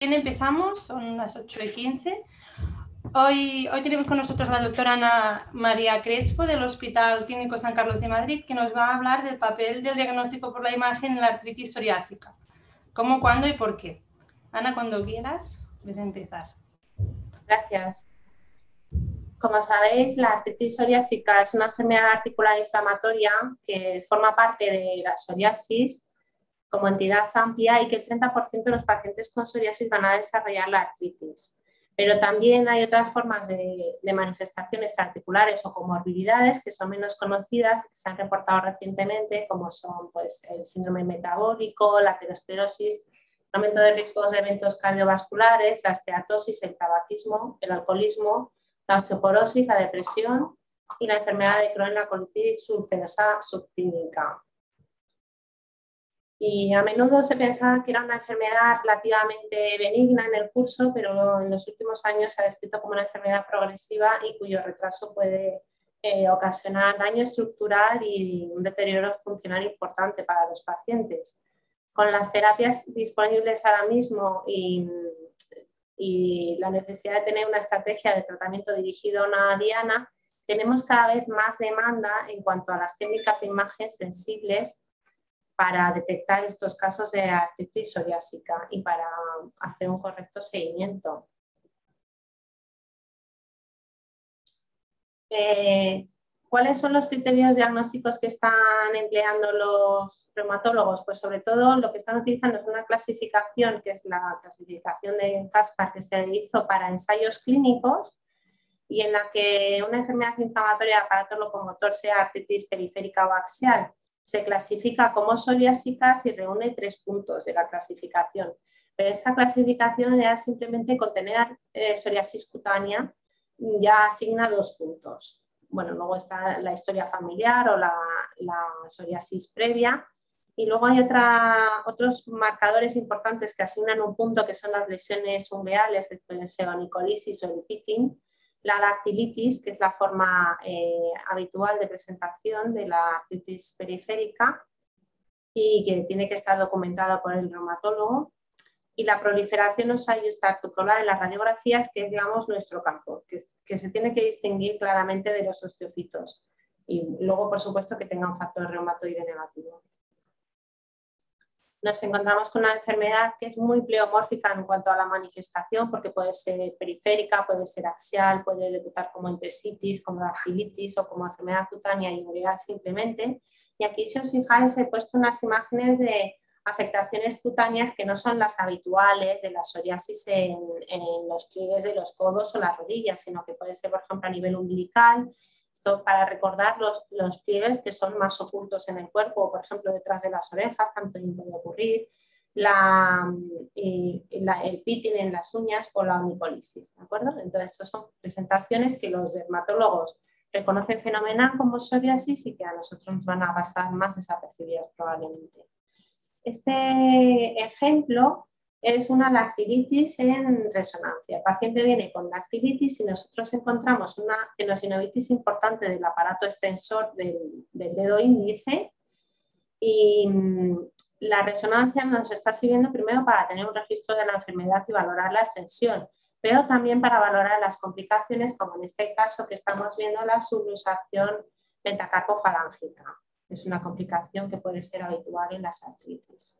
empezamos, son las 8 y 15. Hoy, hoy tenemos con nosotros la doctora Ana María Crespo del Hospital Clínico San Carlos de Madrid, que nos va a hablar del papel del diagnóstico por la imagen en la artritis psoriásica. ¿Cómo, cuándo y por qué? Ana, cuando quieras, puedes empezar. Gracias. Como sabéis, la artritis psoriásica es una enfermedad articular inflamatoria que forma parte de la psoriasis como entidad amplia y que el 30% de los pacientes con psoriasis van a desarrollar la artritis. Pero también hay otras formas de, manifestaciones articulares o comorbilidades que son menos conocidas, que se han reportado recientemente, como son pues, el síndrome metabólico, la aterosclerosis, aumento de riesgos de eventos cardiovasculares, la esteatosis, el tabaquismo, el alcoholismo, la osteoporosis, la depresión y la enfermedad de Crohn, la colitis ulcerosa subclínica y a menudo se pensaba que era una enfermedad relativamente benigna en el curso, pero en los últimos años se ha descrito como una enfermedad progresiva y cuyo retraso puede eh, ocasionar daño estructural y un deterioro funcional importante para los pacientes. Con las terapias disponibles ahora mismo y, y la necesidad de tener una estrategia de tratamiento dirigido a una diana, tenemos cada vez más demanda en cuanto a las técnicas de imagen sensibles para detectar estos casos de artritis psoriásica y para hacer un correcto seguimiento. Eh, ¿Cuáles son los criterios diagnósticos que están empleando los reumatólogos? Pues sobre todo lo que están utilizando es una clasificación, que es la clasificación de Caspar que se hizo para ensayos clínicos y en la que una enfermedad inflamatoria de aparato locomotor sea artritis periférica o axial se clasifica como psoriásica y reúne tres puntos de la clasificación. Pero esta clasificación ya simplemente con tener eh, psoriasis cutánea ya asigna dos puntos. Bueno, luego está la historia familiar o la, psoriasis previa. Y luego hay otros marcadores importantes que asignan un punto, que son las lesiones ungueales, de sebanicollisis o el pitting, la dactilitis, que es la forma eh, habitual de presentación de la artritis periférica y que tiene que estar documentada por el reumatólogo, y la proliferación articular en las radiografías, que es digamos, nuestro campo, que, que se tiene que distinguir claramente de los osteofitos. Y luego, por supuesto, que tenga un factor reumatoide negativo nos encontramos con una enfermedad que es muy pleomórfica en cuanto a la manifestación, porque puede ser periférica, puede ser axial, puede debutar como entesitis, como dactilitis o como enfermedad cutánea y ungueal simplemente. Y aquí, si os fijáis, he puesto unas imágenes de afectaciones cutáneas que no son las habituales de la psoriasis en, en los pliegues de los codos o las rodillas, sino que puede ser, por ejemplo, a nivel umbilical, para recordar los, los, pliegues que son más ocultos en el cuerpo, por ejemplo, detrás de las orejas, también puede ocurrir, la, el pitting en las uñas o la onipolisis, ¿de acuerdo? Entonces, estas son presentaciones que los dermatólogos reconocen fenomenal como psoriasis y que a nosotros nos van a pasar más desapercibidas probablemente. Este ejemplo es una dactilitis en resonancia. El paciente viene con dactilitis y nosotros encontramos una tenosinovitis importante del aparato extensor del, dedo índice y mm, la resonancia nos está sirviendo primero para tener un registro de la enfermedad y valorar la extensión, pero también para valorar las complicaciones, como en este caso que estamos viendo la subluxación metacarpofalángica. Es una complicación que puede ser habitual en las artritis.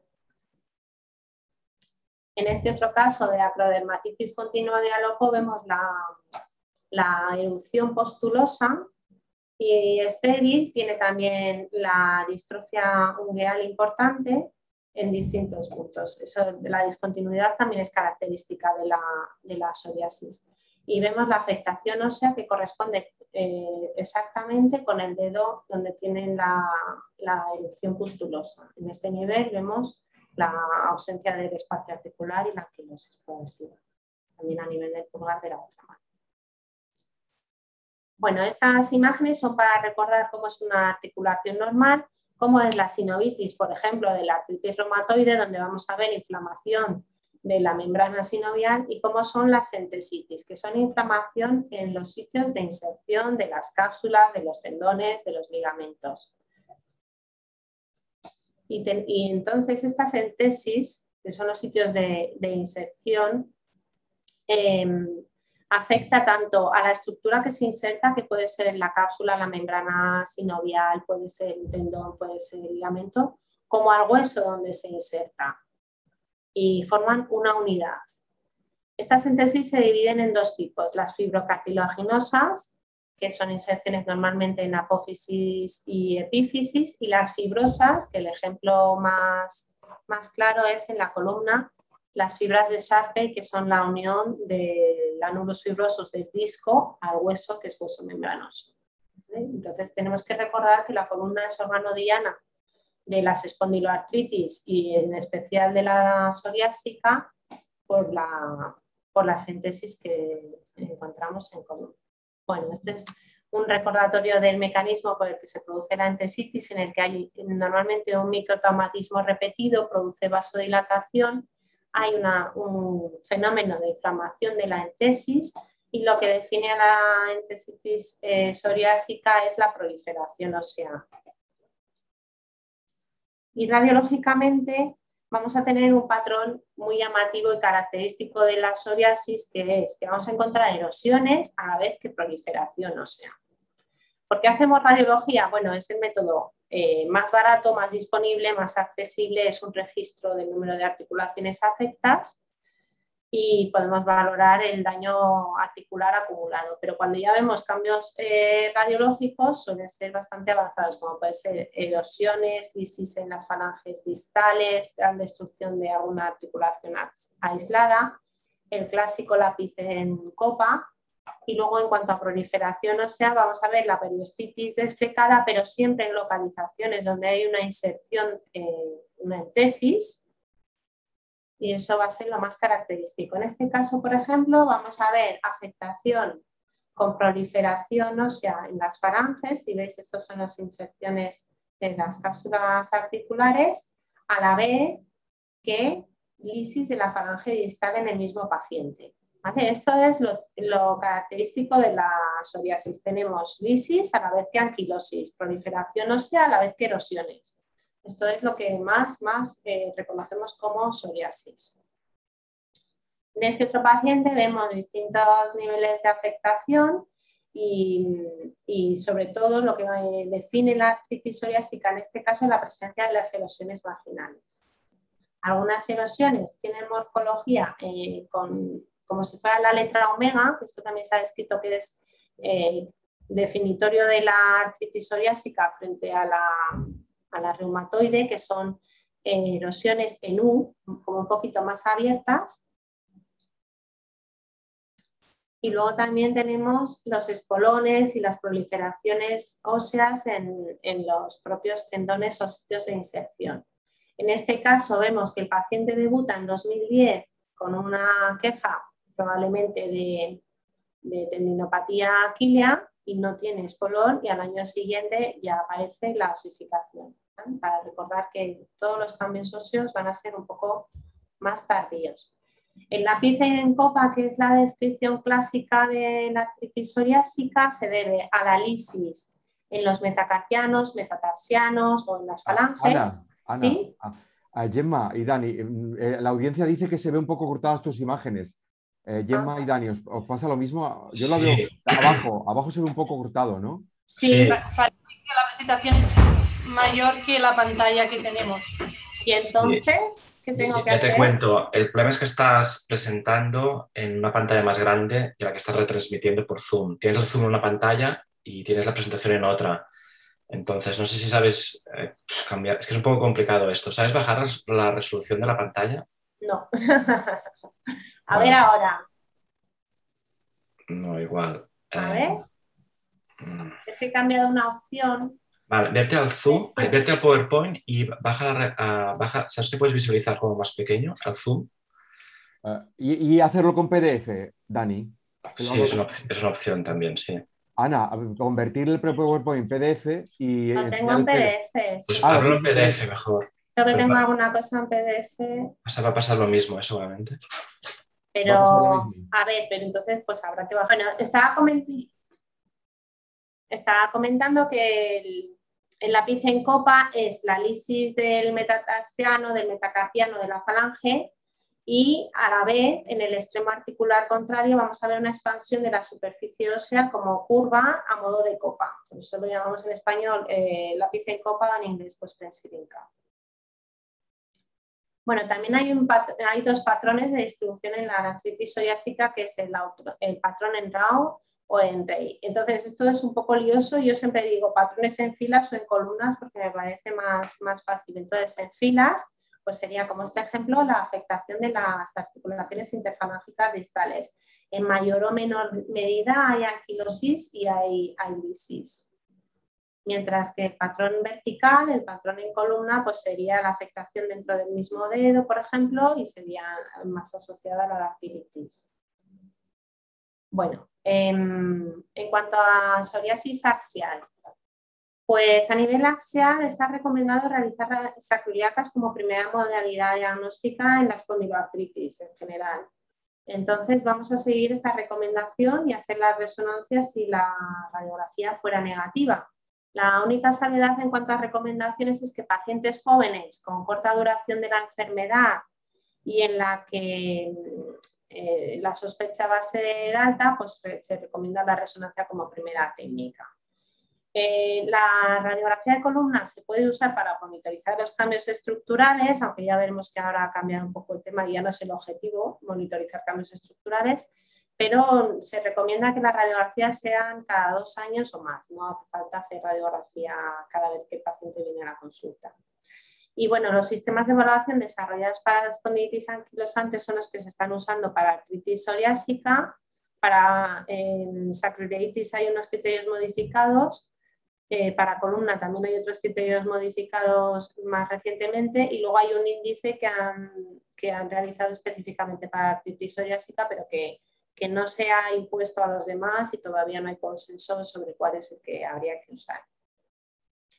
En este otro caso de acrodermatitis continua de alopo vemos la, erupción postulosa y estéril, tiene también la distrofia ungueal importante en distintos puntos. Eso, la discontinuidad también es característica de la, de psoriasis. Y vemos la afectación ósea que corresponde eh, exactamente con el dedo donde tienen la, la erupción pustulosa. En este nivel vemos la ausencia del espacio articular y la anquilosis progresiva, también a nivel del pulgar de la otra mano. Bueno, estas imágenes son para recordar cómo es una articulación normal, cómo es la sinovitis, por ejemplo, de la artritis reumatoide, donde vamos a ver inflamación de la membrana sinovial y cómo son las entesitis, que son inflamación en los sitios de inserción de las cápsulas, de los tendones, de los ligamentos. Y, entonces esta entesis que son los sitios de, inserción, em, afecta tanto a la estructura que se inserta, que puede ser la cápsula, la membrana sinovial, puede ser el tendón, puede ser el ligamento, como al hueso donde se inserta y forman una unidad. Estas síntesis se dividen en dos tipos, las fibrocartilaginosas, que son inserciones normalmente en apófisis y epífisis, y las fibrosas, que el ejemplo más, más claro es en la columna, las fibras de Sharpe, que son la unión de los fibrosos del disco al hueso, que es hueso membranoso. Entonces tenemos que recordar que la columna es órgano diana de las espondiloartritis y en especial de la psoriásica por la, por la síntesis que encontramos en común. Bueno, este es un recordatorio del mecanismo por el que se produce la entesitis, en el que hay normalmente un microtraumatismo repetido, produce vasodilatación, hay un fenómeno de inflamación de la entesis y lo que define a la entesitis eh, psoriásica es la proliferación ósea. Y radiológicamente vamos a tener un patrón muy llamativo y característico de la psoriasis, que es que vamos a encontrar erosiones a la vez que proliferación ósea. ¿Por qué hacemos radiología? Bueno, es el método eh, más barato, más disponible, más accesible, es un registro del número de articulaciones afectas y podemos valorar el daño articular acumulado. Pero cuando ya vemos cambios eh, radiológicos suelen ser bastante avanzados, como puede ser erosiones, lisis en las falanges distales, gran destrucción de alguna articulación aislada, el clásico lápiz en copa. Y luego en cuanto a proliferación ósea, vamos a ver la periostitis desflecada, pero siempre en localizaciones donde hay una inserción, eh, una entesis, y eso va a ser lo más característico. En este caso, por ejemplo, vamos a ver afectación con proliferación ósea en las faranges. Si veis, estas son las inserciones de las cápsulas articulares, a la vez que lisis de la falange distal en el mismo paciente. Esto es lo, lo, característico de la psoriasis. Tenemos lisis a la vez que anquilosis, proliferación ósea a la vez que erosiones. Esto es lo que más, más eh, reconocemos como psoriasis. En este otro paciente vemos distintos niveles de afectación y, sobre todo lo que define la artritis psoriásica en este caso es la presencia de las erosiones vaginales. Algunas erosiones tienen morfología eh, como si fuera la letra omega, esto también se ha descrito que es eh, definitorio de la artritis psoriásica frente a la, a la reumatoide, que son eh, erosiones en U, como un poquito más abiertas. Y luego también tenemos los espolones y las proliferaciones óseas en, en los propios tendones o sitios de inserción. En este caso vemos que el paciente debuta en 2010 con una queja probablemente de, de tendinopatía aquilea y no tiene espolón y al año siguiente ya aparece la osificación para recordar que todos los cambios óseos van a ser un poco más tardíos. El lápiz en copa, que es la descripción clásica de la artritis psoriásica, se debe a la lisis en los metacarpianos, metatarsianos o en las falanges. ¿Sí? a, Gemma y Dani, eh, la audiencia dice que se ve un poco cortadas tus imágenes. Eh, Gemma ah. y Dani, ¿os, pasa lo mismo? Yo la veo abajo, abajo se ve un poco cortado, ¿no? Sí, Parece que la presentación es mayor que la pantalla que tenemos. Y entonces, ¿qué tengo que ya hacer? te cuento, el problema es que estás presentando en una pantalla más grande de la que estás retransmitiendo por Zoom. Tienes el Zoom en una pantalla y tienes la presentación en otra. Entonces, no sé si sabes eh, cambiar. Es que es un poco complicado esto. ¿Sabes bajar la resolución de la pantalla? No. A ver ahora. No, igual. A ver. Eh, mm. Es que he cambiado una opción Vale, verte al Zoom, verte al PowerPoint y baja, a, baja, ¿sabes que puedes visualizar como más pequeño al Zoom? Ah, y, hacerlo con PDF, Dani. Sí, es una, es una, opción también, sí. Ana, convertir el PowerPoint en PDF y... Lo tengo en PDF. Pues ah, en PDF mejor. Creo que tengo alguna cosa en PDF. va a pasar lo mismo, seguramente. Pero, a, ver, pero entonces pues habrá que bajar. estaba comentando, estaba comentando que el, el lápiz en copa es la lisis del metatarsiano, del metacarpiano, de la falange y a la vez en el extremo articular contrario vamos a ver una expansión de la superficie ósea como curva a modo de copa. Por eso lo llamamos en español eh, lápiz en copa o en inglés pues pencil Bueno, también hay, dos patrones de distribución en la artritis psoriásica, que es el, el patrón en RAW o en rey. Entonces, esto es un poco lioso. Yo siempre digo patrones en filas o en columnas porque me parece más, más fácil. Entonces, en filas, pues sería como este ejemplo la afectación de las articulaciones interfalángicas distales. En mayor o menor medida hay anquilosis y hay, hay lisis. Mientras que el patrón vertical, el patrón en columna, pues sería la afectación dentro del mismo dedo, por ejemplo, y sería más asociada a la dactilitis. Bueno, en cuanto a psoriasis axial, pues a nivel axial está recomendado realizar sacroiliacas como primera modalidad diagnóstica en la espondiloartritis en general. Entonces vamos a seguir esta recomendación y hacer las resonancias si la radiografía fuera negativa. La única salvedad en cuanto a recomendaciones es que pacientes jóvenes con corta duración de la enfermedad y en la que eh, la sospecha va a ser alta, pues se recomienda la resonancia como primera técnica. Eh, la radiografía de columna se puede usar para monitorizar los cambios estructurales, aunque ya veremos que ahora ha cambiado un poco el tema y ya no es el objetivo monitorizar cambios estructurales, pero se recomienda que las radiografías sean cada dos años o más, no hace falta hacer radiografía cada vez que el paciente viene a la consulta. Y bueno, los sistemas de evaluación desarrollados para la espondilitis anquilosantes son los que se están usando para artritis psoriásica. Para eh, sacroileitis hay unos criterios modificados. Eh, para columna también hay otros criterios modificados más recientemente. Y luego hay un índice que han, que han realizado específicamente para artritis psoriásica, pero que, que no se ha impuesto a los demás y todavía no hay consenso sobre cuál es el que habría que usar.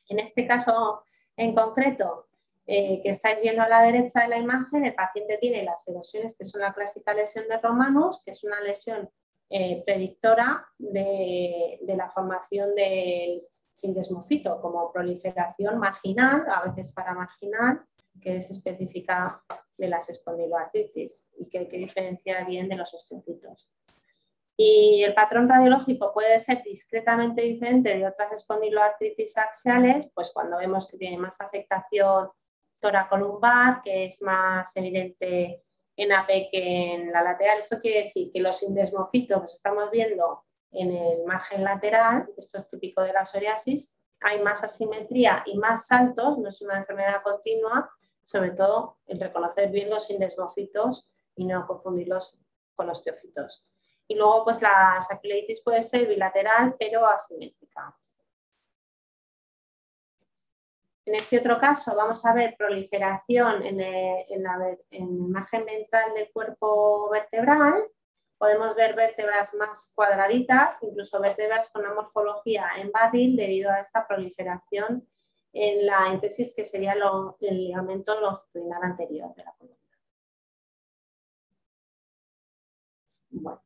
En este caso en concreto, eh, que estáis viendo a la derecha de la imagen, el paciente tiene las erosiones, que son la clásica lesión de Romanus, que es una lesión eh, predictora de, la formación del sindesmofito como proliferación marginal, a veces paramarginal, que es específica de las espondiloartritis y que hay que diferenciar bien de los osteocitos. Y el patrón radiológico puede ser discretamente diferente de otras espondiloartritis axiales, pues cuando vemos que tiene más afectación toracolumbar, que es más evidente en AP que en la lateral. Esto quiere decir que los indesmofitos los estamos viendo en el margen lateral, esto es típico de la psoriasis, hay más asimetría y más saltos, no es una enfermedad continua, sobre todo el reconocer bien los indesmofitos y no confundirlos con los teofitos. Y luego, pues la sacroilitis puede ser bilateral, pero asimétrica. En este otro caso vamos a ver proliferación en el, margen ventral del cuerpo vertebral. Podemos ver vértebras más cuadraditas, incluso vértebras con una morfología en barril debido a esta proliferación en la íntesis que sería el ligamento longitudinal anterior de la columna.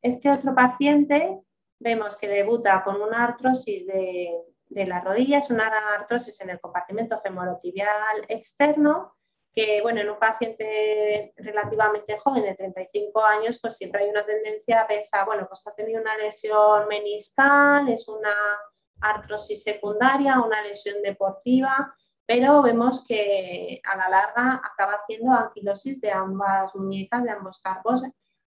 Este otro paciente vemos que debuta con una artrosis de de la rodilla, es una artrosis en el compartimento femorotibial externo, que bueno, en un paciente relativamente joven de 35 años, pues siempre hay una tendencia a pensar, bueno, pues ha tenido una lesión meniscal, es una artrosis secundaria, una lesión deportiva, pero vemos que a la larga acaba haciendo anquilosis de ambas muñecas, de ambos carpos,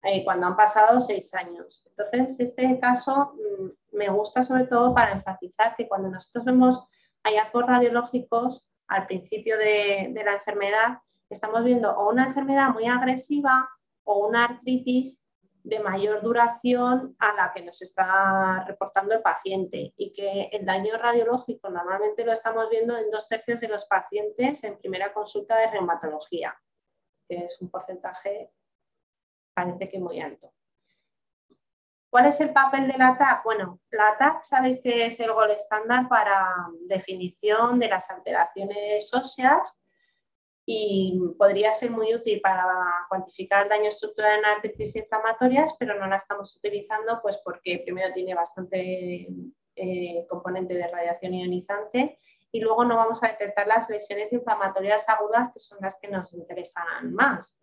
eh, cuando han pasado seis años. Entonces, este caso mm, me gusta sobre todo para enfatizar que cuando nosotros vemos hallazgos radiológicos al principio de, de la enfermedad, estamos viendo o una enfermedad muy agresiva o una artritis de mayor duración a la que nos está reportando el paciente y que el daño radiológico normalmente lo estamos viendo en dos tercios de los pacientes en primera consulta de reumatología, que es un porcentaje parece que muy alto. ¿Cuál es el papel de la TAC? Bueno, la TAC sabéis que es el gol estándar para definición de las alteraciones óseas y podría ser muy útil para cuantificar el daño estructural en artritis inflamatorias, pero no la estamos utilizando pues porque primero tiene bastante eh, componente de radiación ionizante y luego no vamos a detectar las lesiones inflamatorias agudas que son las que nos interesan más.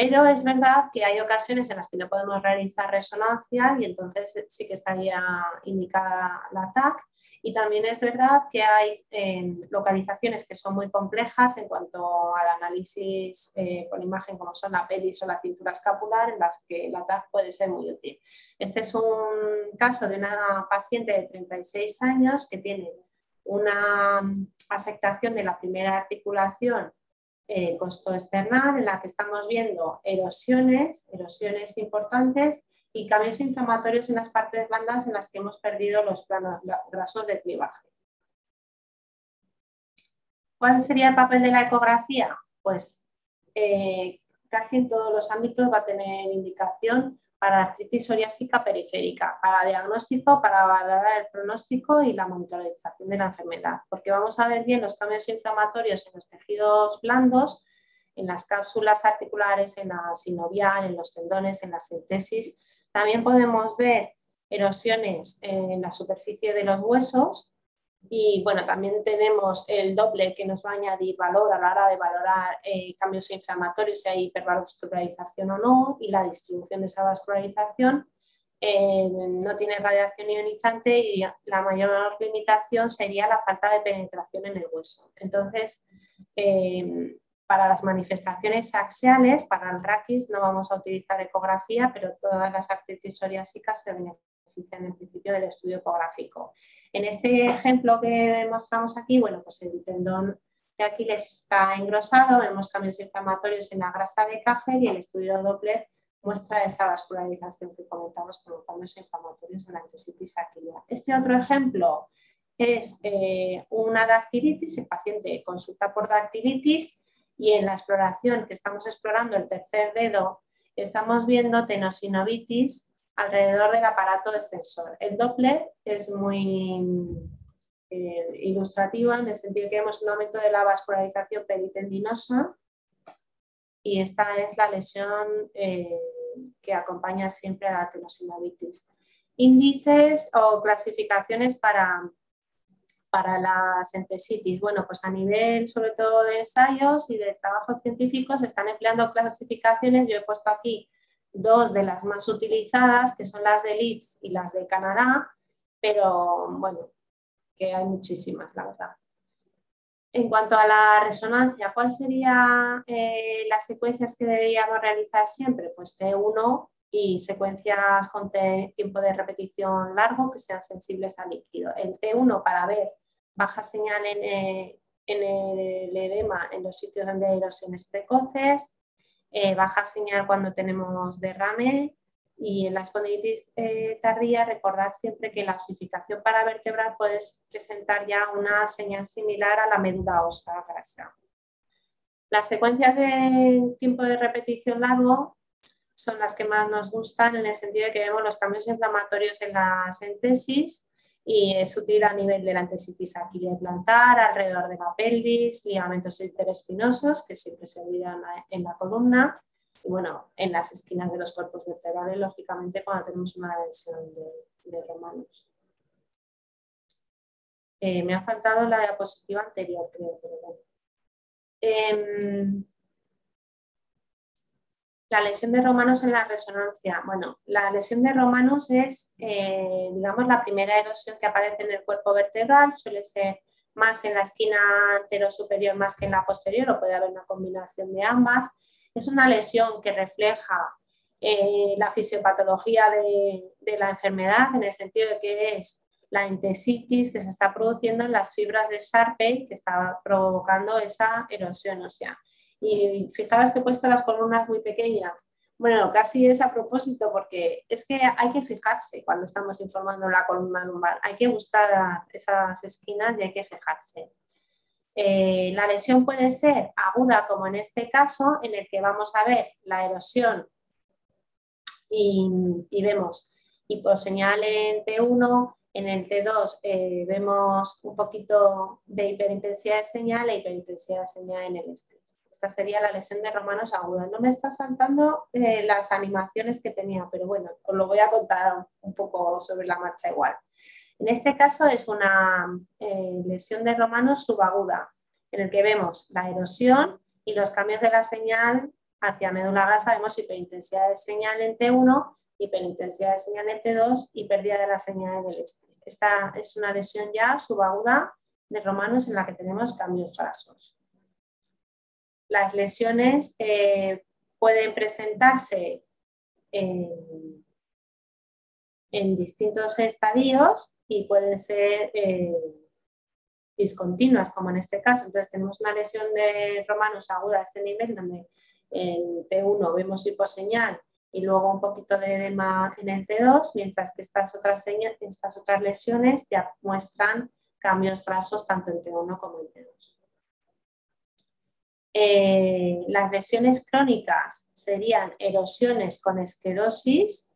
Pero es verdad que hay ocasiones en las que no podemos realizar resonancia y entonces sí que estaría indicada la TAC. Y también es verdad que hay em, localizaciones que son muy complejas en cuanto al análisis eh, con imagen, como son la pelvis o la cintura escapular, en las que la TAC puede ser muy útil. Este es un caso de una paciente de 36 años que tiene una afectación de la primera articulación eh, costoesternal en la que estamos viendo erosiones, erosiones importantes y cambios inflamatorios en las partes blandas en las que hemos perdido los planos grasos de clivaje. ¿Cuál sería el papel de la ecografía? Pues eh, casi en todos los ámbitos va a tener indicación para artritis psoriásica periférica, para diagnóstico, para valorar el pronóstico y la monitorización de la enfermedad, porque vamos a ver bien los cambios inflamatorios en los tejidos blandos, en las cápsulas articulares, en la sinovial, en los tendones, en la sintesis. También podemos ver erosiones en la superficie de los huesos y bueno, también tenemos el doble que nos va a añadir valor a la hora de valorar eh, cambios inflamatorios, si hay hipervascularización o no, y la distribución de esa vascularización. Eh, no tiene radiación ionizante y la mayor limitación sería la falta de penetración en el hueso. Entonces, eh, para las manifestaciones axiales, para el raquis, no vamos a utilizar ecografía, pero todas las artritis psoriásicas se benefician en principio del estudio ecográfico. En este ejemplo que mostramos aquí, bueno, pues el tendón de Aquiles está engrosado, vemos cambios inflamatorios en la grasa de Cajer y el estudio Doppler muestra esa vascularización que comentamos los cambios inflamatorios en la antesitis aquilia. Este otro ejemplo es eh, una dactilitis, el paciente consulta por dactilitis y en la exploración que estamos explorando el tercer dedo estamos viendo tenosinovitis alrededor del aparato extensor. El Doppler es muy eh, ilustrativo en el sentido que vemos un aumento de la vascularización peritendinosa y esta es la lesión eh, que acompaña siempre a la tenosinovitis. Índices o clasificaciones para, para las entesitis. Bueno, pues a nivel sobre todo de ensayos y de trabajos científicos se están empleando clasificaciones. Yo he puesto aquí dos de las más utilizadas, que son las de Leeds y las de Canadá, pero bueno, que hay muchísimas, la verdad. En cuanto a la resonancia, ¿cuáles serían eh, las secuencias que deberíamos realizar siempre? Pues T1 y secuencias con tiempo de repetición largo que sean sensibles al líquido. El T1 para ver baja señal en, eh, en el edema en los sitios donde hay erosiones precoces, eh, baja señal cuando tenemos derrame y en la espondilitis eh, tardía recordar siempre que la osificación paravertebral puede presentar ya una señal similar a la médula ósea grasa. Las secuencias de tiempo de repetición largo son las que más nos gustan en el sentido de que vemos los cambios inflamatorios en la síntesis y es útil a nivel de la antesitis plantar, alrededor de la pelvis, ligamentos interespinosos que siempre se olvidan en la columna y bueno, en las esquinas de los cuerpos vertebrales, lógicamente cuando tenemos una lesión de, romanos. Eh, me ha faltado la diapositiva anterior, creo, pero bueno. Em, la lesión de romanos en la resonancia. Bueno, la lesión de romanos es, eh, digamos, la primera erosión que aparece en el cuerpo vertebral. Suele ser más en la esquina anterosuperior más que en la posterior, o puede haber una combinación de ambas. Es una lesión que refleja eh, la fisiopatología de, la enfermedad, en el sentido de que es la entesitis que se está produciendo en las fibras de Sharpey que está provocando esa erosión ósea. Y fijaros que he puesto las columnas muy pequeñas. Bueno, casi es a propósito porque es que hay que fijarse cuando estamos informando la columna lumbar. Hay que buscar esas esquinas y hay que fijarse. Eh, la lesión puede ser aguda, como en este caso, en el que vamos a ver la erosión y, vemos hiposeñal en T1, en el T2 eh, vemos un poquito de hiperintensidad de señal e hiperintensidad de señal en el este. Esta sería la lesión de romanos aguda. No me está saltando eh, las animaciones que tenía, pero bueno, os lo voy a contar un poco sobre la marcha igual. En este caso es una eh, lesión de romanos subaguda, en el que vemos la erosión y los cambios de la señal hacia médula grasa. Vemos hiperintensidad de señal en T1, hiperintensidad de señal en T2 y pérdida de la señal del este. Esta es una lesión ya subaguda de romanos en la que tenemos cambios grasos. Las lesiones eh, pueden presentarse en, distintos estadios y pueden ser eh, discontinuas, como en este caso. Entonces tenemos una lesión de romanos aguda a este nivel, donde en T1 vemos hiposeñal y luego un poquito de edema en el T2, mientras que estas otras, estas otras lesiones ya muestran cambios grasos tanto en T1 como en T2. Eh, las lesiones crónicas serían erosiones con esclerosis.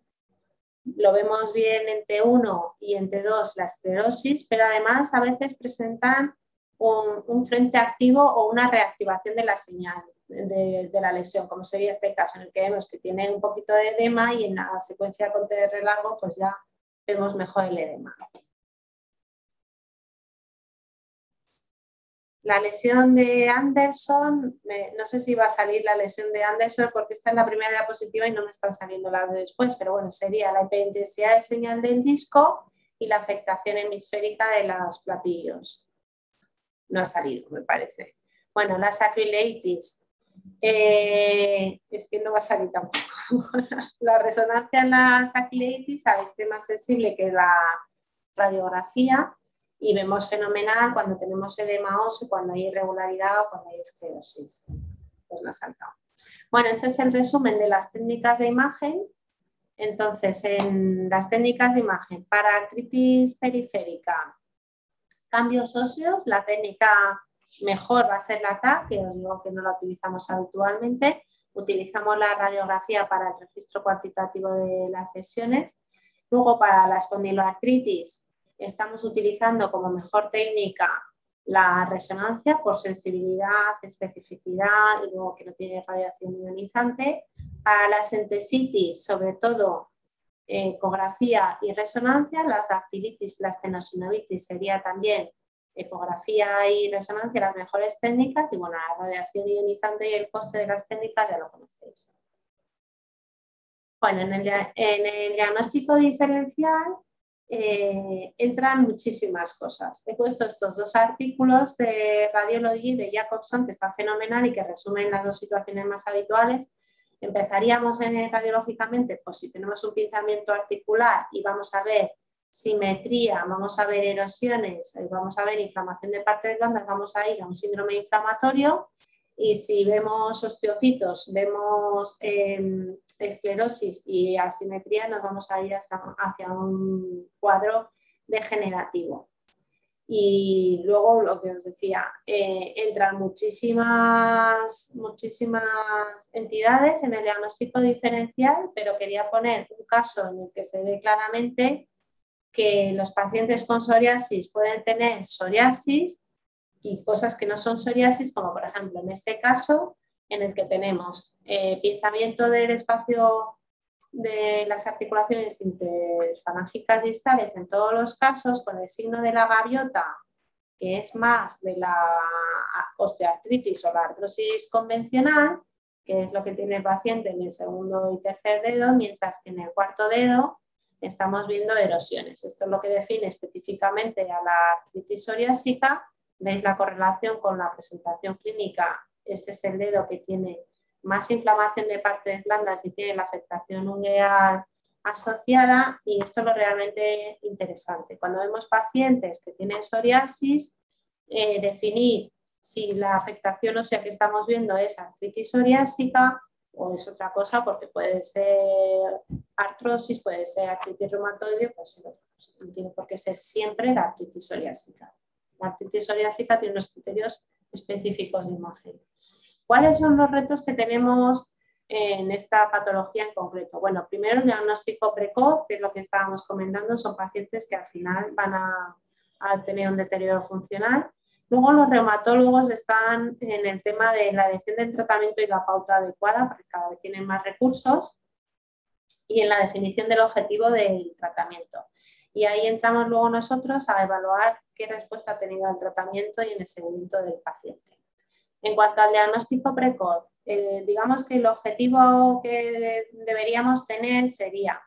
Lo vemos bien en T1 y en T2 la esclerosis, pero además a veces presentan un, frente activo o una reactivación de la señal de, de, la lesión, como sería este caso en el que vemos que tiene un poquito de edema y en la secuencia con TR largo pues ya vemos mejor el edema. La lesión de Anderson, no sé si va a salir la lesión de Anderson porque esta es la primera diapositiva y no me están saliendo las de después, pero bueno, sería la hiperintensidad de señal del disco y la afectación hemisférica de los platillos. No ha salido, me parece. Bueno, la sacroiliitis. Eh, es que no va a salir tampoco. la resonancia en la sacroiliitis, sabéis que es más sensible que la radiografía y vemos fenomenal cuando tenemos edema óseo, cuando hay irregularidad o cuando hay esclerosis. Pues la saltado. Bueno, este es el resumen de las técnicas de imagen. Entonces, en las técnicas de imagen para artritis periférica, cambios óseos, la técnica mejor va a ser la TAC, que os digo que no la utilizamos habitualmente. Utilizamos la radiografía para el registro cuantitativo de las lesiones. Luego, para la espondiloartritis, estamos utilizando como mejor técnica la resonancia por sensibilidad, especificidad y luego que no tiene radiación ionizante. Para la sintesitis, sobre todo ecografía y resonancia, las dactilitis, la stenosinovitis sería también ecografía y resonancia las mejores técnicas y bueno, la radiación ionizante y el coste de las técnicas ya lo conocéis. Bueno, en el, en el diagnóstico diferencial eh, entran muchísimas cosas. He puesto estos dos artículos de Radiology de Jacobson, que está fenomenal y que resumen las dos situaciones más habituales. Empezaríamos en, radiológicamente, pues si tenemos un pinzamiento articular y vamos a ver simetría, vamos a ver erosiones, eh, vamos a ver inflamación de partes blandas, vamos a ir a un síndrome inflamatorio y si vemos osteocitos, vemos em, esclerosis y asimetría, nos vamos a ir hacia, un cuadro degenerativo. Y luego lo que os decía, eh, entran muchísimas, muchísimas entidades en el diagnóstico diferencial, pero quería poner un caso en el que se ve claramente que los pacientes con psoriasis pueden tener psoriasis y cosas que no son psoriasis, como por ejemplo en este caso, en el que tenemos eh, pinzamiento del espacio de las articulaciones interfalángicas distales en todos los casos, con el signo de la gaviota, que es más de la osteoartritis o la artrosis convencional, que es lo que tiene el paciente en el segundo y tercer dedo, mientras que en el cuarto dedo estamos viendo erosiones. Esto es lo que define específicamente a la artritis psoriásica veis la correlación con la presentación clínica. Este es el dedo que tiene más inflamación de partes blandas y tiene la afectación ungueal asociada y esto es lo realmente interesante. Cuando vemos pacientes que tienen psoriasis, eh, definir si la afectación ósea que estamos viendo es artritis psoriásica o es otra cosa, porque puede ser artrosis, puede ser artritis reumatoide, pues no tiene por qué ser siempre la artritis psoriásica. La artritis psoriásica tiene unos criterios específicos de imagen. ¿Cuáles son los retos que tenemos en esta patología en concreto? Bueno, primero el diagnóstico precoz, que es lo que estábamos comentando, son pacientes que al final van a, tener un deterioro funcional. Luego los reumatólogos están en el tema de la elección del tratamiento y la pauta adecuada, porque cada vez tienen más recursos, y en la definición del objetivo del tratamiento. Y ahí entramos luego nosotros a evaluar qué respuesta ha tenido el tratamiento y en el seguimiento del paciente. En cuanto al diagnóstico precoz, eh, digamos que el objetivo que deberíamos tener sería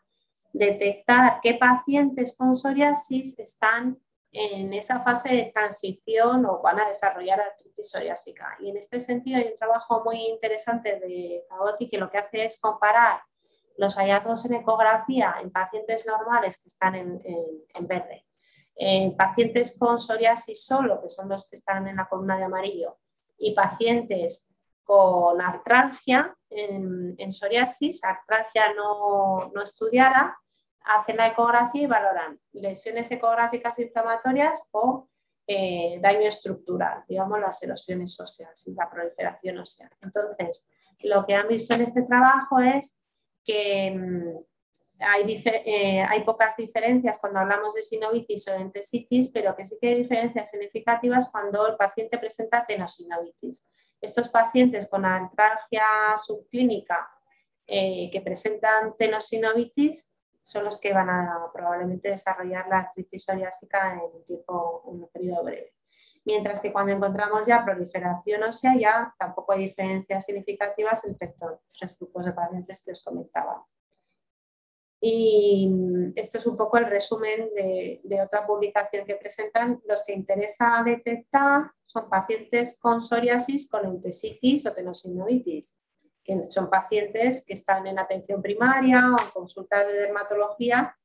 detectar qué pacientes con psoriasis están en esa fase de transición o van a desarrollar artritis psoriásica. Y en este sentido hay un trabajo muy interesante de Caotti que lo que hace es comparar los hallazgos en ecografía en pacientes normales que están en, verde, en pacientes con psoriasis solo, que son los que están en la columna de amarillo, y pacientes con artralgia en, psoriasis, artralgia no, estudiada, hacen la ecografía y valoran lesiones ecográficas inflamatorias o eh, daño estructural, digamos las erosiones óseas y la proliferación ósea. Entonces, lo que han visto en este trabajo es que mm, hay, eh, hay, pocas diferencias cuando hablamos de sinovitis o de entesitis, pero que sí que hay diferencias significativas cuando el paciente presenta tenosinovitis. Estos pacientes con artralgia subclínica eh, que presentan tenosinovitis son los que van a probablemente desarrollar la artritis psoriásica en un, tiempo, un periodo breve. Mientras que cuando encontramos ya proliferación ósea, ya tampoco hay diferencias significativas entre estos tres grupos de pacientes que os comentaba. Y esto es un poco el resumen de, otra publicación que presentan. Los que interesa detectar son pacientes con psoriasis, con entesitis o tenosinovitis, que son pacientes que están en atención primaria o en consultas de dermatología,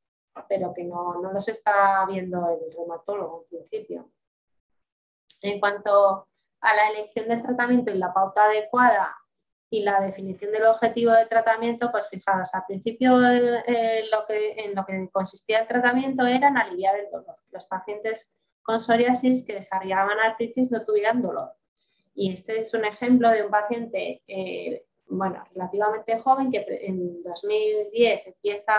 pero que no, no los está viendo el reumatólogo en principio. En cuanto a la elección del tratamiento y la pauta adecuada y la definición del objetivo de tratamiento, pues fijaros, al principio eh, lo que, en lo que consistía el tratamiento era en aliviar el dolor. Los pacientes con psoriasis que desarrollaban artritis no tuvieran dolor. Y este es un ejemplo de un paciente, eh, bueno, relativamente joven que en 2010 empieza,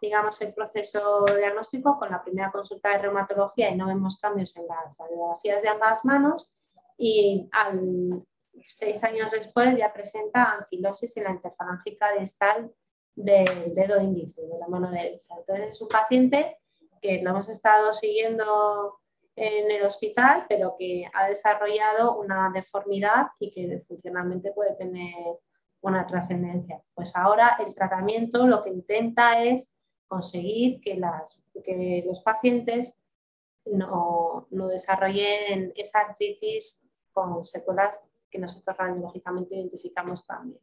digamos, el proceso diagnóstico con la primera consulta de reumatología y no vemos cambios en las radiografías de ambas manos y al, seis años después ya presenta anquilosis en la interfalángica distal del dedo índice de la mano derecha. Entonces es un paciente que lo hemos estado siguiendo en el hospital, pero que ha desarrollado una deformidad y que funcionalmente puede tener una trascendencia. Pues ahora el tratamiento lo que intenta es conseguir que, las, que los pacientes no, no desarrollen esa artritis con secuelas que nosotros radiológicamente identificamos también.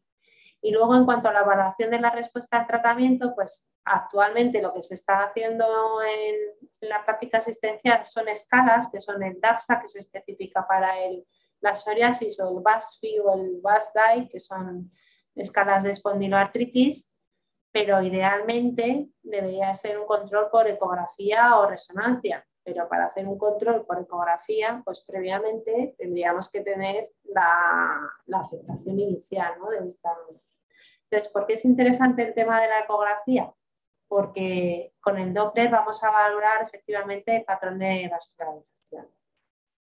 Y luego, en cuanto a la evaluación de la respuesta al tratamiento, pues actualmente lo que se está haciendo en la práctica asistencial son escalas, que son el DAXA, que se especifica para el, la psoriasis, o el BASFI o el BASDAI, que son escalas de espondiloartritis, pero idealmente debería ser un control por ecografía o resonancia pero para hacer un control por ecografía, pues previamente tendríamos que tener la, aceptación inicial ¿no? de esta. Entonces, ¿por qué es interesante el tema de la ecografía? Porque con el Doppler vamos a valorar efectivamente el patrón de vascularización,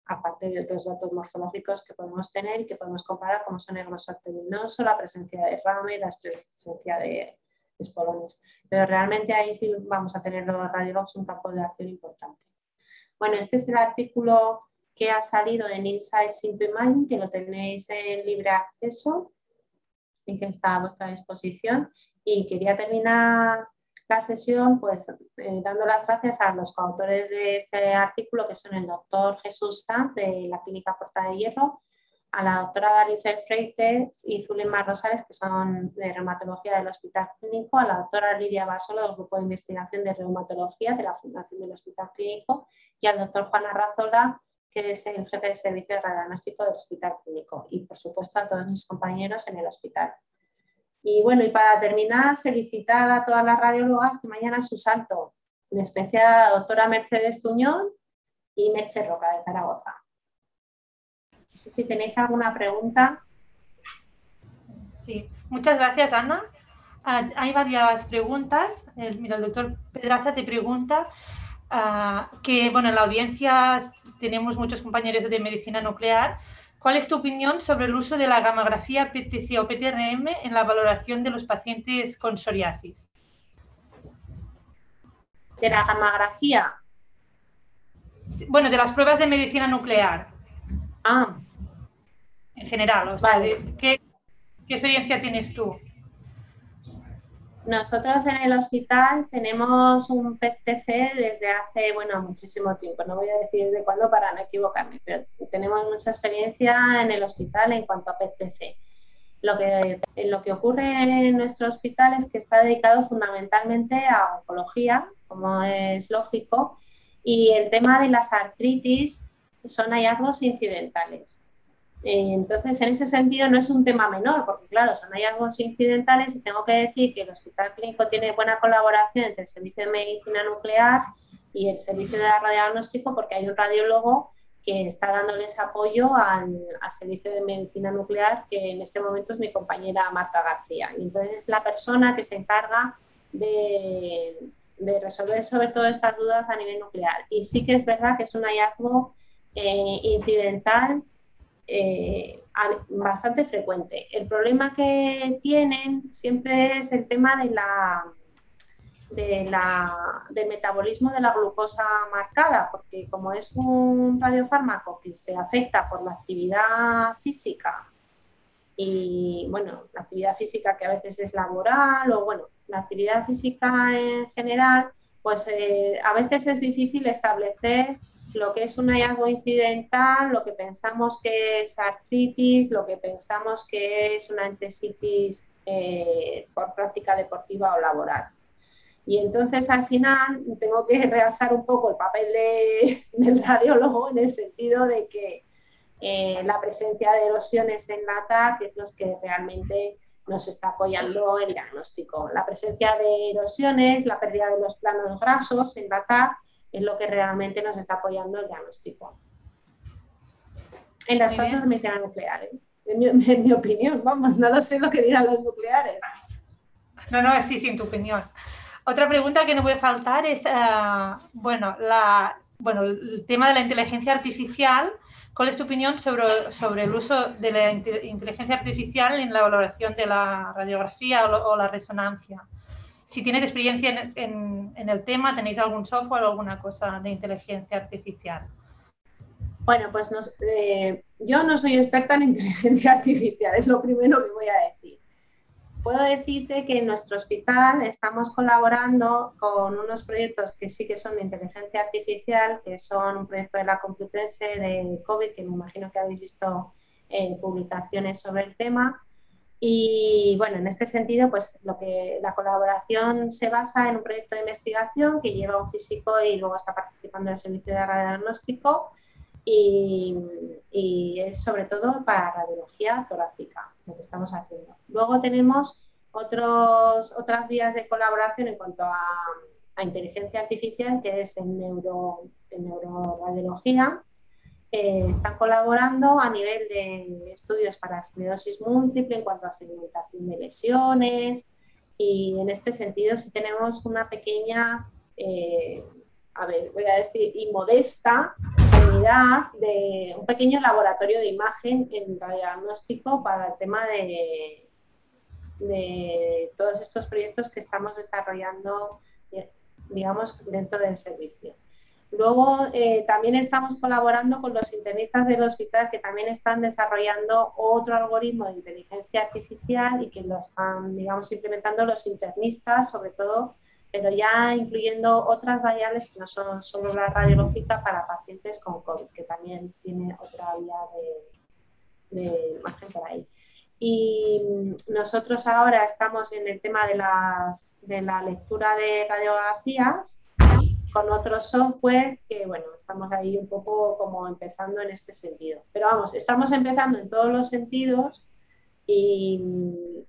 aparte de otros datos morfológicos que podemos tener y que podemos comparar, como son el grosor tendinoso, la presencia de rame, la presencia de espolones. Pero realmente ahí vamos a tener los radiólogos un campo de acción importante. Bueno, este es el artículo que ha salido en Insights into Imaging, que lo tenéis en libre acceso y que está a vuestra disposición. Y quería terminar la sesión pues eh, dando las gracias a los coautores de este artículo, que son el doctor Jesús Sanz de la Clínica Porta de Hierro, a la doctora Darifer Freites y Zulema Rosales, que son de reumatología del Hospital Clínico, a la doctora Lidia Basolo del Grupo de Investigación de Reumatología de la Fundación del Hospital Clínico y al doctor Juan Arrazola, que es el jefe de servicio de radiodiagnóstico del Hospital Clínico y, por supuesto, a todos mis compañeros en el hospital. Y bueno, y para terminar, felicitar a todas las radiólogas que mañana su salto, en especial a la doctora Mercedes Tuñón y Merche Roca de Zaragoza si tenéis alguna pregunta. Sí, muchas gracias, Ana. Ah, hay varias preguntas. El, mira, el doctor Pedraza te pregunta ah, que, bueno, en la audiencia tenemos muchos compañeros de medicina nuclear. ¿Cuál es tu opinión sobre el uso de la gamografía PTC o PTRM en la valoración de los pacientes con psoriasis? De la gammagrafía. Bueno, de las pruebas de medicina nuclear. Ah. En general, o sea, ¿qué, ¿qué experiencia tienes tú? Nosotros en el hospital tenemos un PET-TC desde hace, bueno, muchísimo tiempo. No voy a decir desde cuándo para no equivocarme, pero tenemos mucha experiencia en el hospital en cuanto a PET-TC. Lo que, lo que ocurre en nuestro hospital es que está dedicado fundamentalmente a oncología, como es lógico, y el tema de las artritis son hallazgos incidentales. Eh, entonces, en ese sentido no es un tema menor, porque claro, son hallazgos incidentales y tengo que decir que el Hospital Clínico tiene buena colaboración entre el Servicio de Medicina Nuclear y el Servicio de Radiodiagnóstico, porque hay un radiólogo que está dándoles apoyo al, Servicio de Medicina Nuclear, que en este momento es mi compañera Marta García. Y entonces es la persona que se encarga de, resolver sobre todo estas dudas a nivel nuclear. Y sí que es verdad que es un hallazgo eh, incidental eh, bastante frecuente. El problema que tienen siempre es el tema de la, de la, del metabolismo de la glucosa marcada, porque como es un radiofármaco que se afecta por la actividad física y bueno, la actividad física que a veces es laboral o bueno, la actividad física en general, pues eh, a veces es difícil establecer lo que es un hallazgo incidental, lo que pensamos que es artritis, lo que pensamos que es una entesitis eh, por práctica deportiva o laboral. Y entonces al final tengo que realzar un poco el papel del radiólogo en el sentido de que eh, la presencia de erosiones en la TAC es lo que realmente nos está apoyando el diagnóstico. La presencia de erosiones, la pérdida de los planos grasos en la TAC es lo que realmente nos está apoyando el diagnóstico. En las tasas de medicina nuclear, ¿eh? en, mi, opinión, vamos, no lo sé lo que dirán los nucleares. No, no, sí, sin tu opinión. Otra pregunta que no puede faltar es, eh, bueno, la, bueno, el tema de la inteligencia artificial. ¿Cuál es tu opinión sobre, sobre el uso de la inteligencia artificial en la valoración de la radiografía o la resonancia? Si tienes experiencia en, el tema, ¿tenéis algún software o alguna cosa de inteligencia artificial? Bueno, pues eh, yo no soy experta en inteligencia artificial, es lo primero que voy a decir. Puedo decirte que en nuestro hospital estamos colaborando con unos proyectos que sí que son de inteligencia artificial, que son un proyecto de la Complutense de COVID, que me imagino que habéis visto en publicaciones sobre el tema, y bueno, en este sentido, pues lo que la colaboración se basa en un proyecto de investigación que lleva un físico y luego está participando en el servicio de radiodiagnóstico y, y es sobre todo para radiología torácica lo que estamos haciendo. Luego tenemos otros, otras vías de colaboración en cuanto a, a inteligencia artificial, que es en, neuro, en neuroradiología, eh, están colaborando a nivel de estudios para esclerosis múltiple en cuanto a segmentación de lesiones y en este sentido sí tenemos una pequeña, eh, a ver, voy a decir, y modesta unidad de un pequeño laboratorio de imagen en radiodiagnóstico para el tema de, de todos estos proyectos que estamos desarrollando, eh, digamos, dentro del servicio. Luego eh, también estamos colaborando con los internistas del hospital que también están desarrollando otro algoritmo de inteligencia artificial y que lo están, digamos, implementando los internistas, sobre todo, pero ya incluyendo otras variables que no son solo la radiológica para pacientes con COVID, que también tiene otra vía de, de imagen por ahí. Y nosotros ahora estamos en el tema de, las, de la lectura de radiografías con otro software que, bueno, estamos ahí un poco como empezando en este sentido. Pero vamos, estamos empezando en todos los sentidos y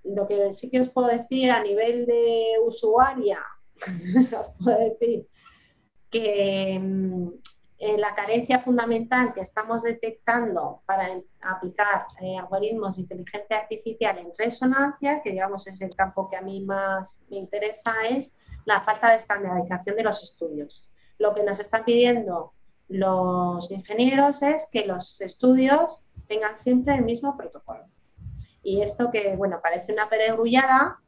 lo que sí que os puedo decir a nivel de usuaria, os puedo decir que mm, la carencia fundamental que estamos detectando para aplicar eh, algoritmos de inteligencia artificial en resonancia, que digamos es el campo que a mí más me interesa, es la falta de estandarización de los estudios. Lo que nos están pidiendo los ingenieros es que los estudios tengan siempre el mismo protocolo. Y esto que, bueno, parece una peregrullada,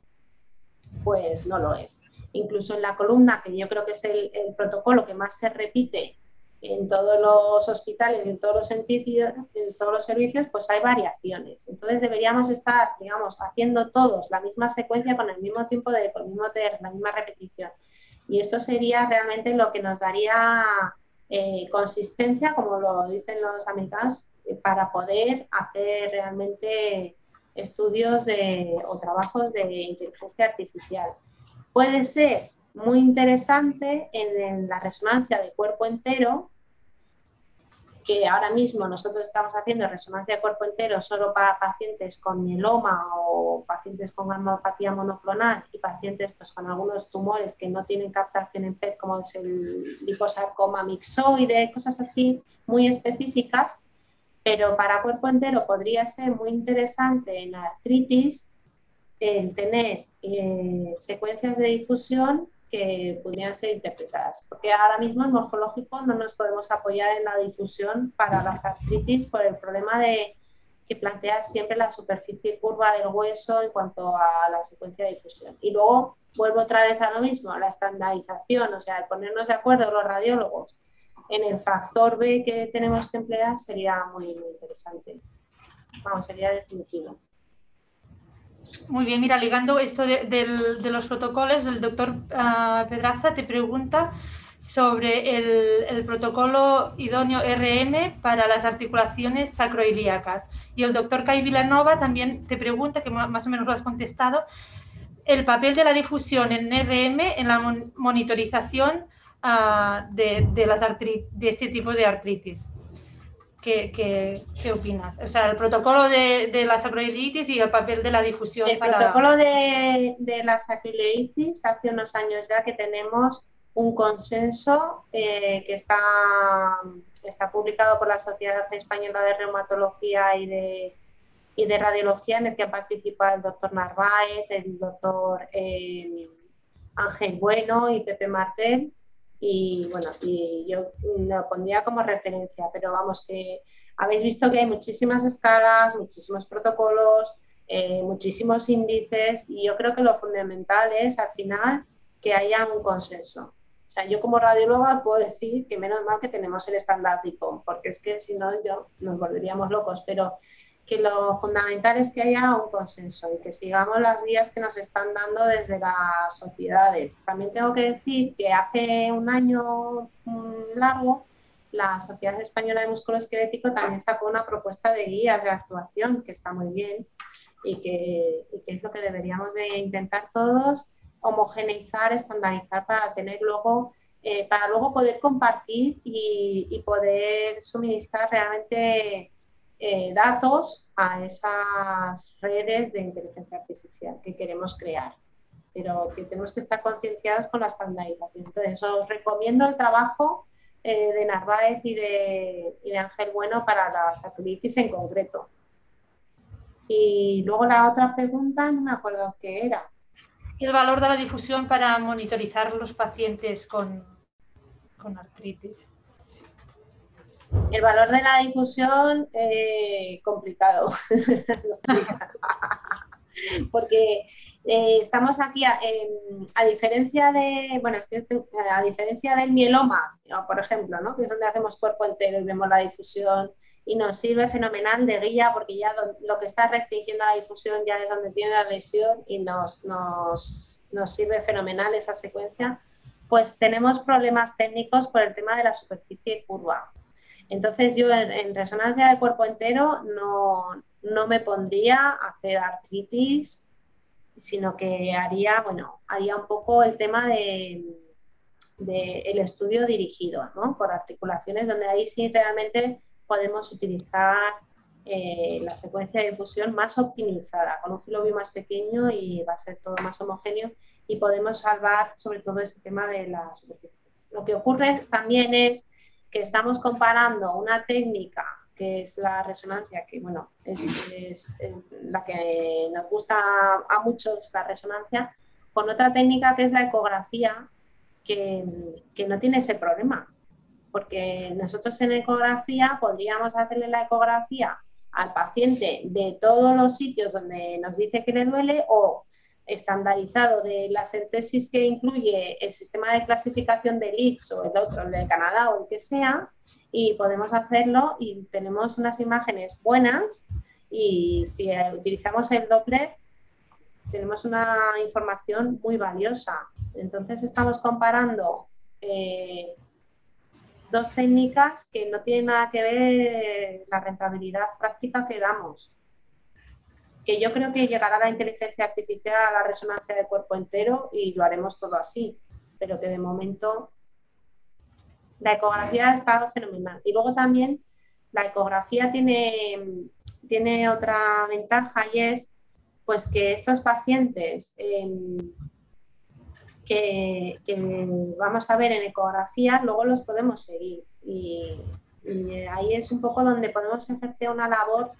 pues no lo es. Incluso en la columna, que yo creo que es el, protocolo que más se repite en todos los hospitales en todos los, en todos los servicios, pues hay variaciones. Entonces deberíamos estar, digamos, haciendo todos la misma secuencia con el mismo tiempo de, con el mismo la misma repetición. Y esto sería realmente lo que nos daría eh, consistencia, como lo dicen los americanos, eh, para poder hacer realmente estudios de, o trabajos de inteligencia artificial. Puede ser muy interesante en la resonancia de cuerpo entero, que ahora mismo nosotros estamos haciendo resonancia de cuerpo entero solo para pacientes con mieloma o pacientes con gamopatía monoclonal y pacientes pues, con algunos tumores que no tienen captación en PET, como es el liposarcoma mixoide, cosas así muy específicas, pero para cuerpo entero podría ser muy interesante en artritis el tener eh, secuencias de difusión que pudieran ser interpretadas, porque ahora mismo en morfológico no nos podemos apoyar en la difusión para las artritis por el problema de que plantea siempre la superficie curva del hueso en cuanto a la secuencia de difusión. Y luego vuelvo otra vez a lo mismo, la estandarización, o sea, el ponernos de acuerdo los radiólogos en el factor B que tenemos que emplear sería muy, interesante. Vamos, sería definitivo. Muy bien, mira, ligando esto de, los protocolos, el doctor ah, Pedraza te pregunta sobre el, protocolo idóneo RM para las articulaciones sacroilíacas. Y el doctor Kai Villanova también te pregunta, que más o menos lo has contestado, el papel de la difusión en RM en la monitorización ah, de, de este tipo de artritis. ¿Qué, opinas? O sea, el protocolo de, de, la sacroileitis y el papel de la difusión. El protocolo de, de, la sacroileitis, hace unos años ya que tenemos un consenso eh, que está, está publicado por la Sociedad Española de Reumatología y de, y de Radiología, en el que participa el doctor Narváez, el doctor eh, Ángel Bueno y Pepe Martel y bueno, y yo lo pondría como referencia, pero vamos que habéis visto que hay muchísimas escalas, muchísimos protocolos, eh, muchísimos índices y yo creo que lo fundamental es al final que haya un consenso. O sea, yo como radióloga puedo decir que menos mal que tenemos el estándar DICOM, porque es que si no yo nos volveríamos locos, pero que lo fundamental es que haya un consenso y que sigamos las guías que nos están dando desde las sociedades. También tengo que decir que hace un año largo la Sociedad Española de Músculo Esquelético también sacó una propuesta de guías de actuación que está muy bien y que, es lo que deberíamos de intentar todos homogeneizar, estandarizar para tener luego eh, para luego poder compartir y, y poder suministrar realmente eh, datos a esas redes de inteligencia artificial que queremos crear, pero que tenemos que estar concienciados con la estandarización. Entonces, os recomiendo el trabajo eh, de Narváez y de, Ángel Bueno para la satellitis en concreto. Y luego la otra pregunta, no me acuerdo qué era. El valor de la difusión para monitorizar los pacientes con artritis. El valor de la difusión, eh, complicado. Porque eh, estamos aquí, a, diferencia de, bueno, a diferencia del mieloma, por ejemplo, ¿no? que es donde hacemos cuerpo entero y vemos la difusión y nos sirve fenomenal de guía porque ya lo, que está restringiendo la difusión ya es donde tiene la lesión y nos, nos, nos sirve fenomenal esa secuencia, pues tenemos problemas técnicos por el tema de la superficie curva. Entonces yo en, resonancia de cuerpo entero no, me pondría a hacer artritis, sino que haría, bueno, haría un poco el tema de, el estudio dirigido, ¿no? Por articulaciones, donde ahí sí realmente podemos utilizar eh, la secuencia de difusión más optimizada, con un filobio más pequeño y va a ser todo más homogéneo y podemos salvar sobre todo ese tema de la superficie. Lo que ocurre también es que estamos comparando una técnica que es la resonancia, que bueno, es, la que nos gusta a muchos, la resonancia, con otra técnica que es la ecografía, que, que no tiene ese problema. Porque nosotros en ecografía podríamos hacerle la ecografía al paciente de todos los sitios donde nos dice que le duele o estandarizado de la síntesis que incluye el sistema de clasificación del IX o el otro, el de Canadá o el que sea, y podemos hacerlo y tenemos unas imágenes buenas y si utilizamos el Doppler tenemos una información muy valiosa. Entonces estamos comparando eh, dos técnicas que no tienen nada que ver la rentabilidad práctica que damos que yo creo que llegará la inteligencia artificial a la resonancia de cuerpo entero y lo haremos todo así, pero que de momento la ecografía estado fenomenal. Y luego también la ecografía tiene, tiene otra ventaja y es pues que estos pacientes em, que, vamos a ver en ecografía, luego los podemos seguir. y ahí es un poco donde podemos ejercer una labor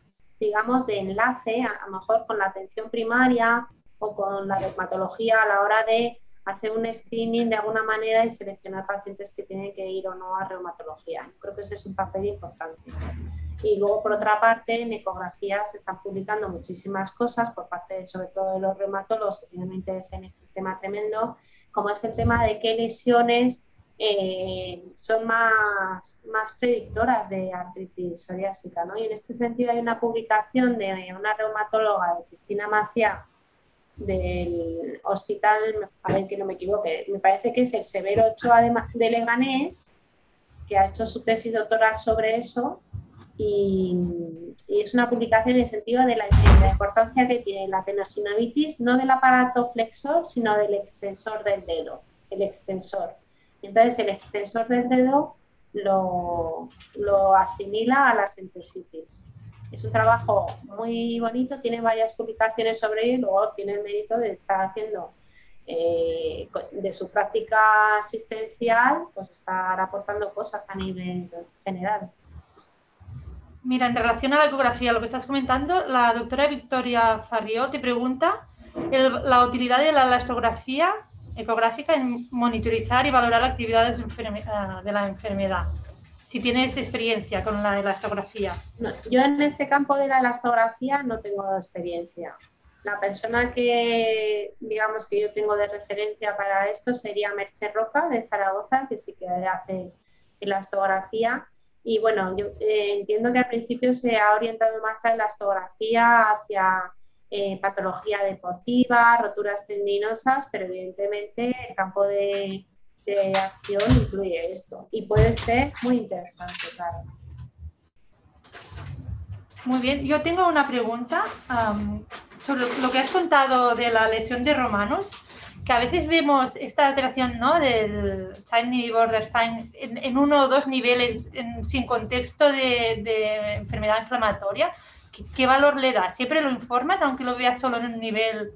digamos, de enlace, a, lo mejor con la atención primaria o con la dermatología a la hora de hacer un screening de alguna manera y seleccionar pacientes que tienen que ir o no a reumatología. creo que ese es un papel importante. Y luego, por otra parte, en ecografía se están publicando muchísimas cosas por parte, sobre todo, de los reumatólogos que tienen un interés en este tema tremendo, como es el tema de qué lesiones eh, son más, más predictoras de artritis psoriásica. ¿no? Y en este sentido hay una publicación de una reumatóloga, de Cristina Macia, del hospital, a ver que no me equivoque, me parece que es el Severo Ochoa de, Leganés, que ha hecho su tesis doctoral sobre eso y, es una publicación en el sentido de la, de la, importancia que tiene la tenosinovitis, no del aparato flexor, sino del extensor del dedo, el extensor. Entonces el extensor del dedo lo, asimila a las entesitis. Es un trabajo muy bonito, tiene varias publicaciones sobre ello luego tiene el mérito de estar haciendo eh, de su práctica asistencial, pues estar aportando cosas a nivel general. Mira, en relación a la ecografía, lo que estás comentando, la doctora Victoria Farrió te pregunta la utilidad de la elastografía ecográfica en monitorizar y valorar la actividad ah, de la enfermedad. Si tienes experiencia con la elastografía. yo en este campo de la elastografía no tengo experiencia. La persona que, digamos, que yo tengo de referencia para esto sería Merche Roca de Zaragoza, que sí que hace elastografía. Y bueno, yo eh, entiendo que al principio se ha orientado más la elastografía hacia eh, patología deportiva, roturas tendinosas, pero evidentemente el campo de, acción incluye esto y puede ser muy interesante, claro. Muy bien, yo tengo una pregunta sobre lo que has contado de la lesión de romanos, que a veces vemos esta alteración ¿no? del Shiny Border Sign en, uno o dos niveles sin contexto de enfermedad inflamatoria. ¿Qué, valor le das? ¿Siempre lo informas, aunque lo veas solo en un nivel,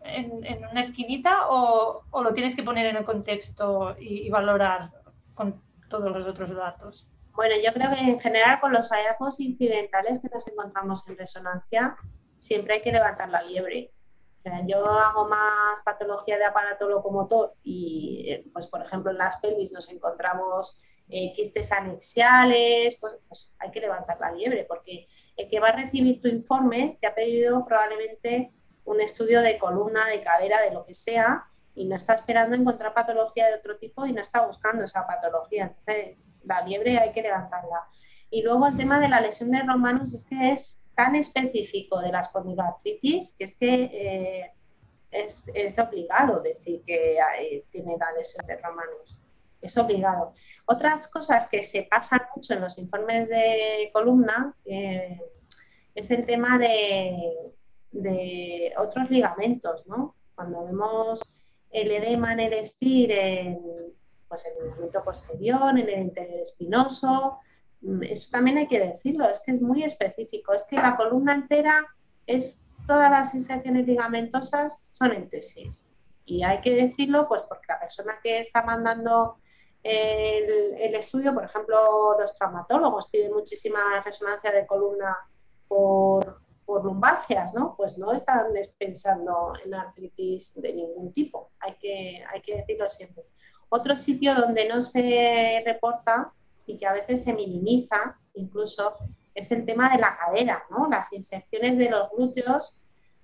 en, una esquinita, o, lo tienes que poner en el contexto y, valorar con todos los otros datos? Bueno, yo creo que en general con los hallazgos incidentales que nos encontramos en resonancia, siempre hay que levantar la liebre. O sea, yo hago más patología de aparato locomotor y, eh, pues, por ejemplo, en las pelvis nos encontramos eh, quistes anexiales, pues, pues, hay que levantar la liebre porque el que va a recibir tu informe te ha pedido probablemente un estudio de columna, de cadera, de lo que sea, y no está esperando encontrar patología de otro tipo y no está buscando esa patología. Entonces, la liebre hay que levantarla. Y luego el tema de la lesión de romanos es que es tan específico de la espondiloartritis que es que eh, es, es, obligado decir que tiene la lesión de romanos. Es obligado. Otras cosas que se pasan mucho en los informes de columna eh, es el tema de, otros ligamentos, ¿no? Cuando vemos el edema en el estir, en, pues el ligamento posterior, en el interespinoso, mm, eso también hay que decirlo, es que es muy específico, es que la columna entera es todas las inserciones ligamentosas son en tesis. Y hay que decirlo pues porque la persona que está mandando el, estudio, por ejemplo, los traumatólogos piden muchísima resonancia de columna por, por lumbalgias, ¿no? Pues no están pensando en artritis de ningún tipo, hay que, hay que decirlo siempre. Otro sitio donde no se reporta y que a veces se minimiza incluso es el tema de la cadera, ¿no? Las inserciones de los glúteos,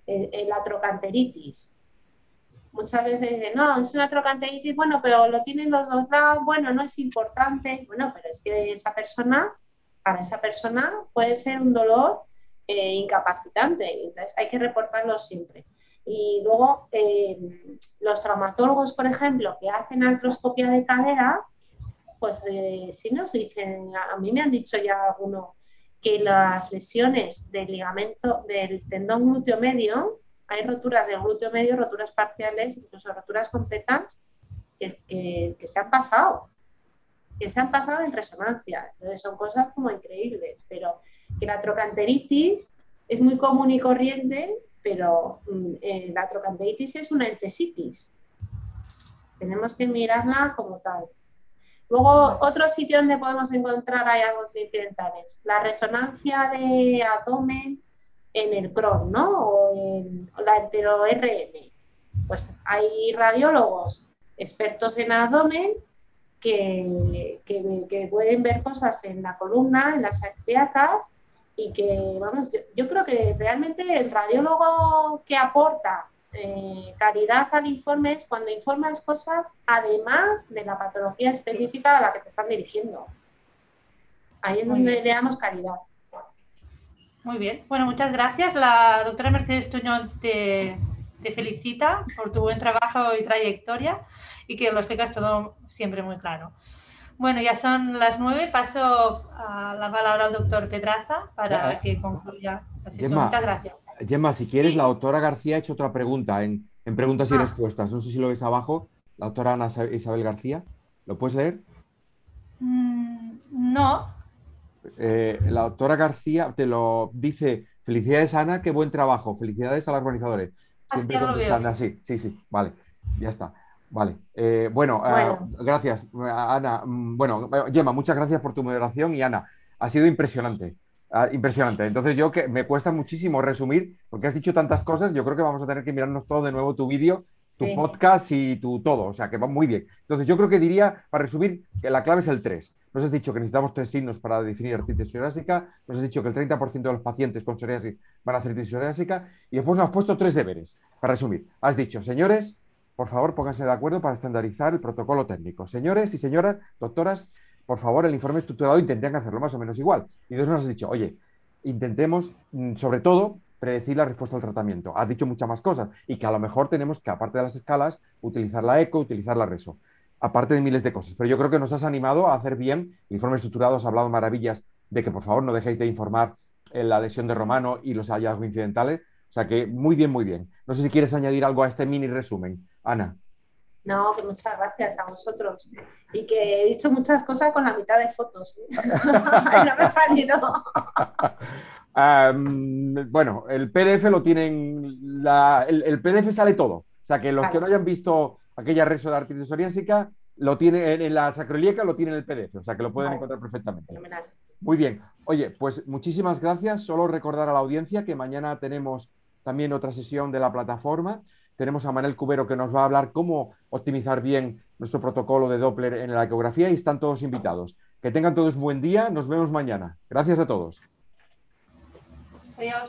la trocanteritis. Muchas veces dicen, no, es una trochanteritis, bueno, pero lo tienen los dos lados, bueno, no es importante. Bueno, pero es que esa persona, para esa persona puede ser un dolor eh, incapacitante, entonces hay que reportarlo siempre. Y luego, eh, los traumatólogos, por ejemplo, que hacen artroscopia de cadera, pues eh, si nos dicen, a mí me han dicho ya alguno que las lesiones del ligamento del tendón glúteo medio, hay roturas del glúteo medio, roturas parciales, incluso roturas completas, que, se han pasado, que se han pasado en resonancia. Entonces son cosas como increíbles, pero que la trocanteritis es muy común y corriente, pero mm, eh, la trocanteritis es una entesitis. Tenemos que mirarla como tal. Luego, otro sitio donde podemos encontrar hallazgos incidentales, la resonancia de abdomen en el Crohn, ¿no? O en la entero-RM. Pues hay radiólogos expertos en abdomen que, que, pueden ver cosas en la columna, en las arterias y que, vamos, yo creo que realmente el radiólogo que aporta eh, calidad al informe es cuando informas cosas además de la patología específica a la que te están dirigiendo. Ahí es donde le damos calidad. Muy bien. Bueno, muchas gracias. La doctora Mercedes Tuñón te, te felicita por tu buen trabajo y trayectoria y que lo explicas todo siempre muy claro. Bueno, ya son las nueve. Paso a la palabra al doctor Pedraza para que concluya. muchas gracias. Gemma, si quieres, la doctora García ha hecho otra pregunta en, preguntas y ah. respuestas. No sé si lo ves abajo, la doctora Ana Isabel García. ¿Lo puedes leer? Mm, no. Eh, la doctora García te lo dice. Felicidades, Ana, qué buen trabajo. Felicidades a los organizadores. Siempre contestando así. Sí, sí, vale. Ya está. Vale. Eh, bueno, eh, gracias, Ana. Mm, bueno, Gemma, muchas gracias por tu moderación y Ana, ha sido impresionante. Ah, impresionante. Entonces yo que me cuesta muchísimo resumir, porque has dicho tantas cosas, yo creo que vamos a tener que mirarnos todo de nuevo tu vídeo, tu podcast y tu todo, o sea que va muy bien. Entonces yo creo que diría, para resumir, que la clave es el 3. Nos has dicho que necesitamos tres signos para definir artritis psoriásica, nos has dicho que el 30% de los pacientes con psoriasis van a artritis psoriásica y después nos has puesto tres deberes, para resumir. Has dicho, señores, por favor, pónganse de acuerdo para estandarizar el protocolo técnico. Señores y señoras, doctoras, por favor, el informe estructurado intenten hacerlo más o menos igual. Y entonces nos has dicho, oye, intentemos, mm, sobre todo, predecir la respuesta al tratamiento. Has dicho muchas más cosas y que a lo mejor tenemos que, aparte de las escalas, utilizar la eco, utilizar la reso, aparte de miles de cosas. Pero yo creo que nos has animado a hacer bien. El informe estructurado has hablado maravillas de que, por favor, no dejéis de informar en la lesión de Romano y los hallazgos incidentales. O sea que muy bien, muy bien. No sé si quieres añadir algo a este mini resumen. Ana. No, que muchas gracias a vosotros. Y que he dicho muchas cosas con la mitad de fotos. ¿eh? no me ha salido. bueno, el PDF lo tienen. el, PDF sale todo. O sea, que los que no hayan visto aquella reso de artritis psoriásica, lo tiene en, la sacrolieca, lo tienen en el PDF. O sea, que lo pueden encontrar perfectamente. Muy bien. Oye, pues muchísimas gracias. Solo recordar a la audiencia que mañana tenemos también otra sesión de la plataforma tenemos a Manel Cubero que nos va a hablar cómo optimizar bien nuestro protocolo de Doppler en la ecografía y están todos invitados. Que tengan todos un buen día, nos vemos mañana. Gracias a todos. Adiós.